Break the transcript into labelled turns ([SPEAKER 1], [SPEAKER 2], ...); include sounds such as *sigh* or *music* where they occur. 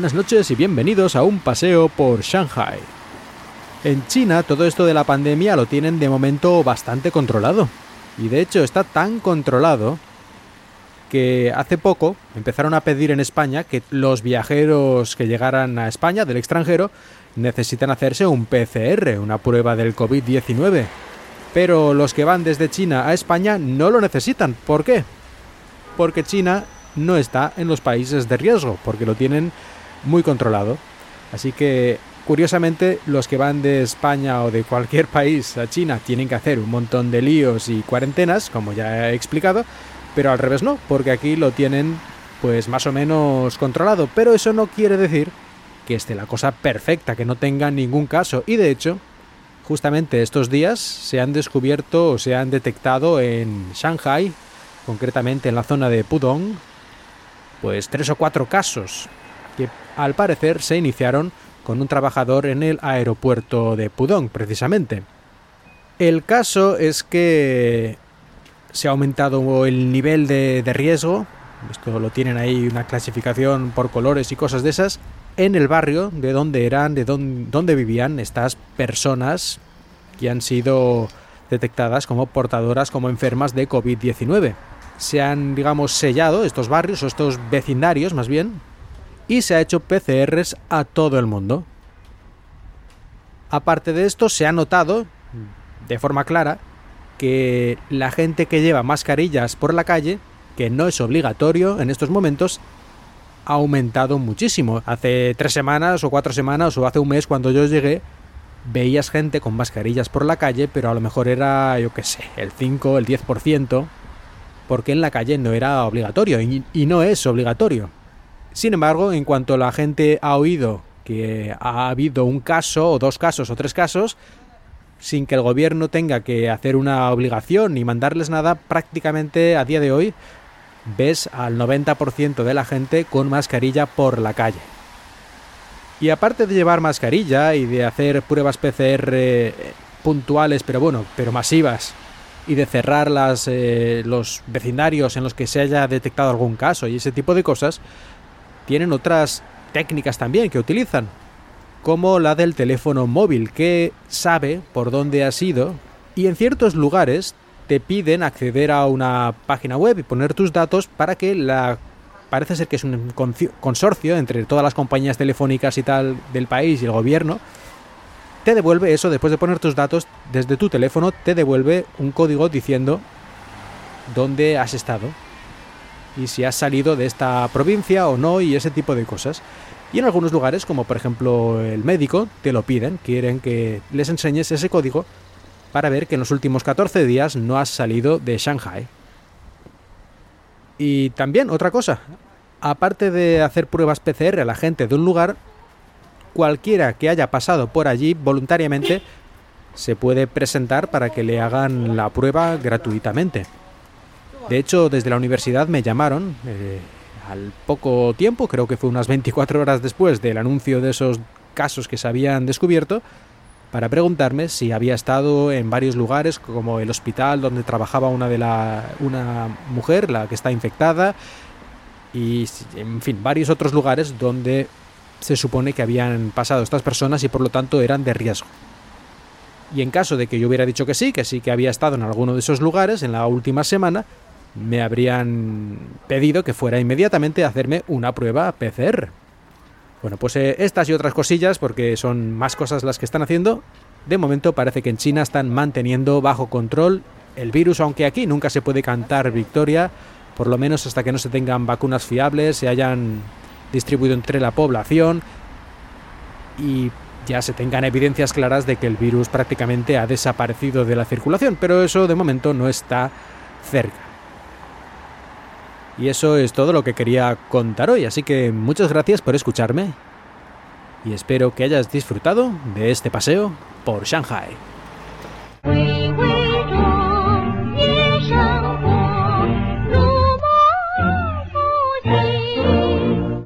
[SPEAKER 1] buenas noches y bienvenidos a un paseo por Shanghai. En China todo esto de la pandemia lo tienen de momento bastante controlado. Y de hecho está tan controlado que hace poco empezaron a pedir en España que los viajeros que llegaran a España del extranjero necesitan hacerse un PCR, una prueba del COVID-19. Pero los que van desde China a España no lo necesitan. ¿Por qué? Porque China no está en los países de riesgo, porque lo tienen muy controlado. Así que, curiosamente, los que van de España o de cualquier *laughs* país a China tienen que hacer un montón de líos y cuarentenas, como ya he explicado, pero al revés no, porque aquí lo tienen pues más o menos controlado, pero eso no quiere decir que esté la cosa perfecta, que no tenga ningún caso, y de hecho, justamente estos días se han descubierto o se han detectado en Shanghai, concretamente en la zona de Pudong, pues tres o cuatro casos que al parecer se iniciaron con un trabajador en el aeropuerto de Pudong, precisamente. El caso es que se ha aumentado el nivel de, riesgo, esto lo tienen ahí una clasificación por colores y cosas de esas, en el barrio de donde eran, de donde, vivían estas personas que han sido detectadas como portadoras, como enfermas de COVID-19. Se han, digamos, sellado estos barrios o estos vecindarios más bien, y se ha hecho PCRs a todo el mundo. Aparte de esto, se ha notado de forma clara que la gente que lleva mascarillas por la calle, que no es obligatorio en estos momentos, ha aumentado muchísimo. Hace tres semanas o cuatro semanas o hace un mes cuando yo llegué, veías gente con mascarillas por la calle, pero a lo mejor era, yo qué sé, el 5, el 10%, porque en la calle no era obligatorio y, y no es obligatorio. Sin embargo, en cuanto la gente ha oído que ha habido un caso o dos casos o tres casos, sin que el gobierno tenga que hacer una obligación ni mandarles nada, prácticamente a día de hoy ves al 90% de la gente con mascarilla por la calle. Y aparte de llevar mascarilla y de hacer pruebas PCR eh, puntuales, pero bueno, pero masivas, y de cerrar las, eh, los vecindarios en los que se haya detectado algún caso y ese tipo de cosas, tienen otras técnicas también que utilizan como la del teléfono móvil, que sabe por dónde has ido y en ciertos lugares te piden acceder a una página web y poner tus datos para que la parece ser que es un consorcio entre todas las compañías telefónicas y tal del país y el gobierno te devuelve eso después de poner tus datos desde tu teléfono te devuelve un código diciendo dónde has estado y si has salido de esta provincia o no y ese tipo de cosas. Y en algunos lugares, como por ejemplo el médico, te lo piden, quieren que les enseñes ese código para ver que en los últimos 14 días no has salido de Shanghai. Y también otra cosa, aparte de hacer pruebas PCR a la gente de un lugar, cualquiera que haya pasado por allí voluntariamente se puede presentar para que le hagan la prueba gratuitamente. De hecho, desde la universidad me llamaron eh, al poco tiempo, creo que fue unas 24 horas después del anuncio de esos casos que se habían descubierto, para preguntarme si había estado en varios lugares, como el hospital donde trabajaba una de la una mujer, la que está infectada, y en fin, varios otros lugares donde se supone que habían pasado estas personas y por lo tanto eran de riesgo. Y en caso de que yo hubiera dicho que sí, que sí que había estado en alguno de esos lugares en la última semana, me habrían pedido que fuera inmediatamente a hacerme una prueba PCR. Bueno, pues eh, estas y otras cosillas, porque son más cosas las que están haciendo, de momento parece que en China están manteniendo bajo control el virus, aunque aquí nunca se puede cantar victoria, por lo menos hasta que no se tengan vacunas fiables, se hayan distribuido entre la población y ya se tengan evidencias claras de que el virus prácticamente ha desaparecido de la circulación, pero eso de momento no está cerca. Y eso es todo lo que quería contar hoy, así que muchas gracias por escucharme y espero que hayas disfrutado de este paseo por Shanghai.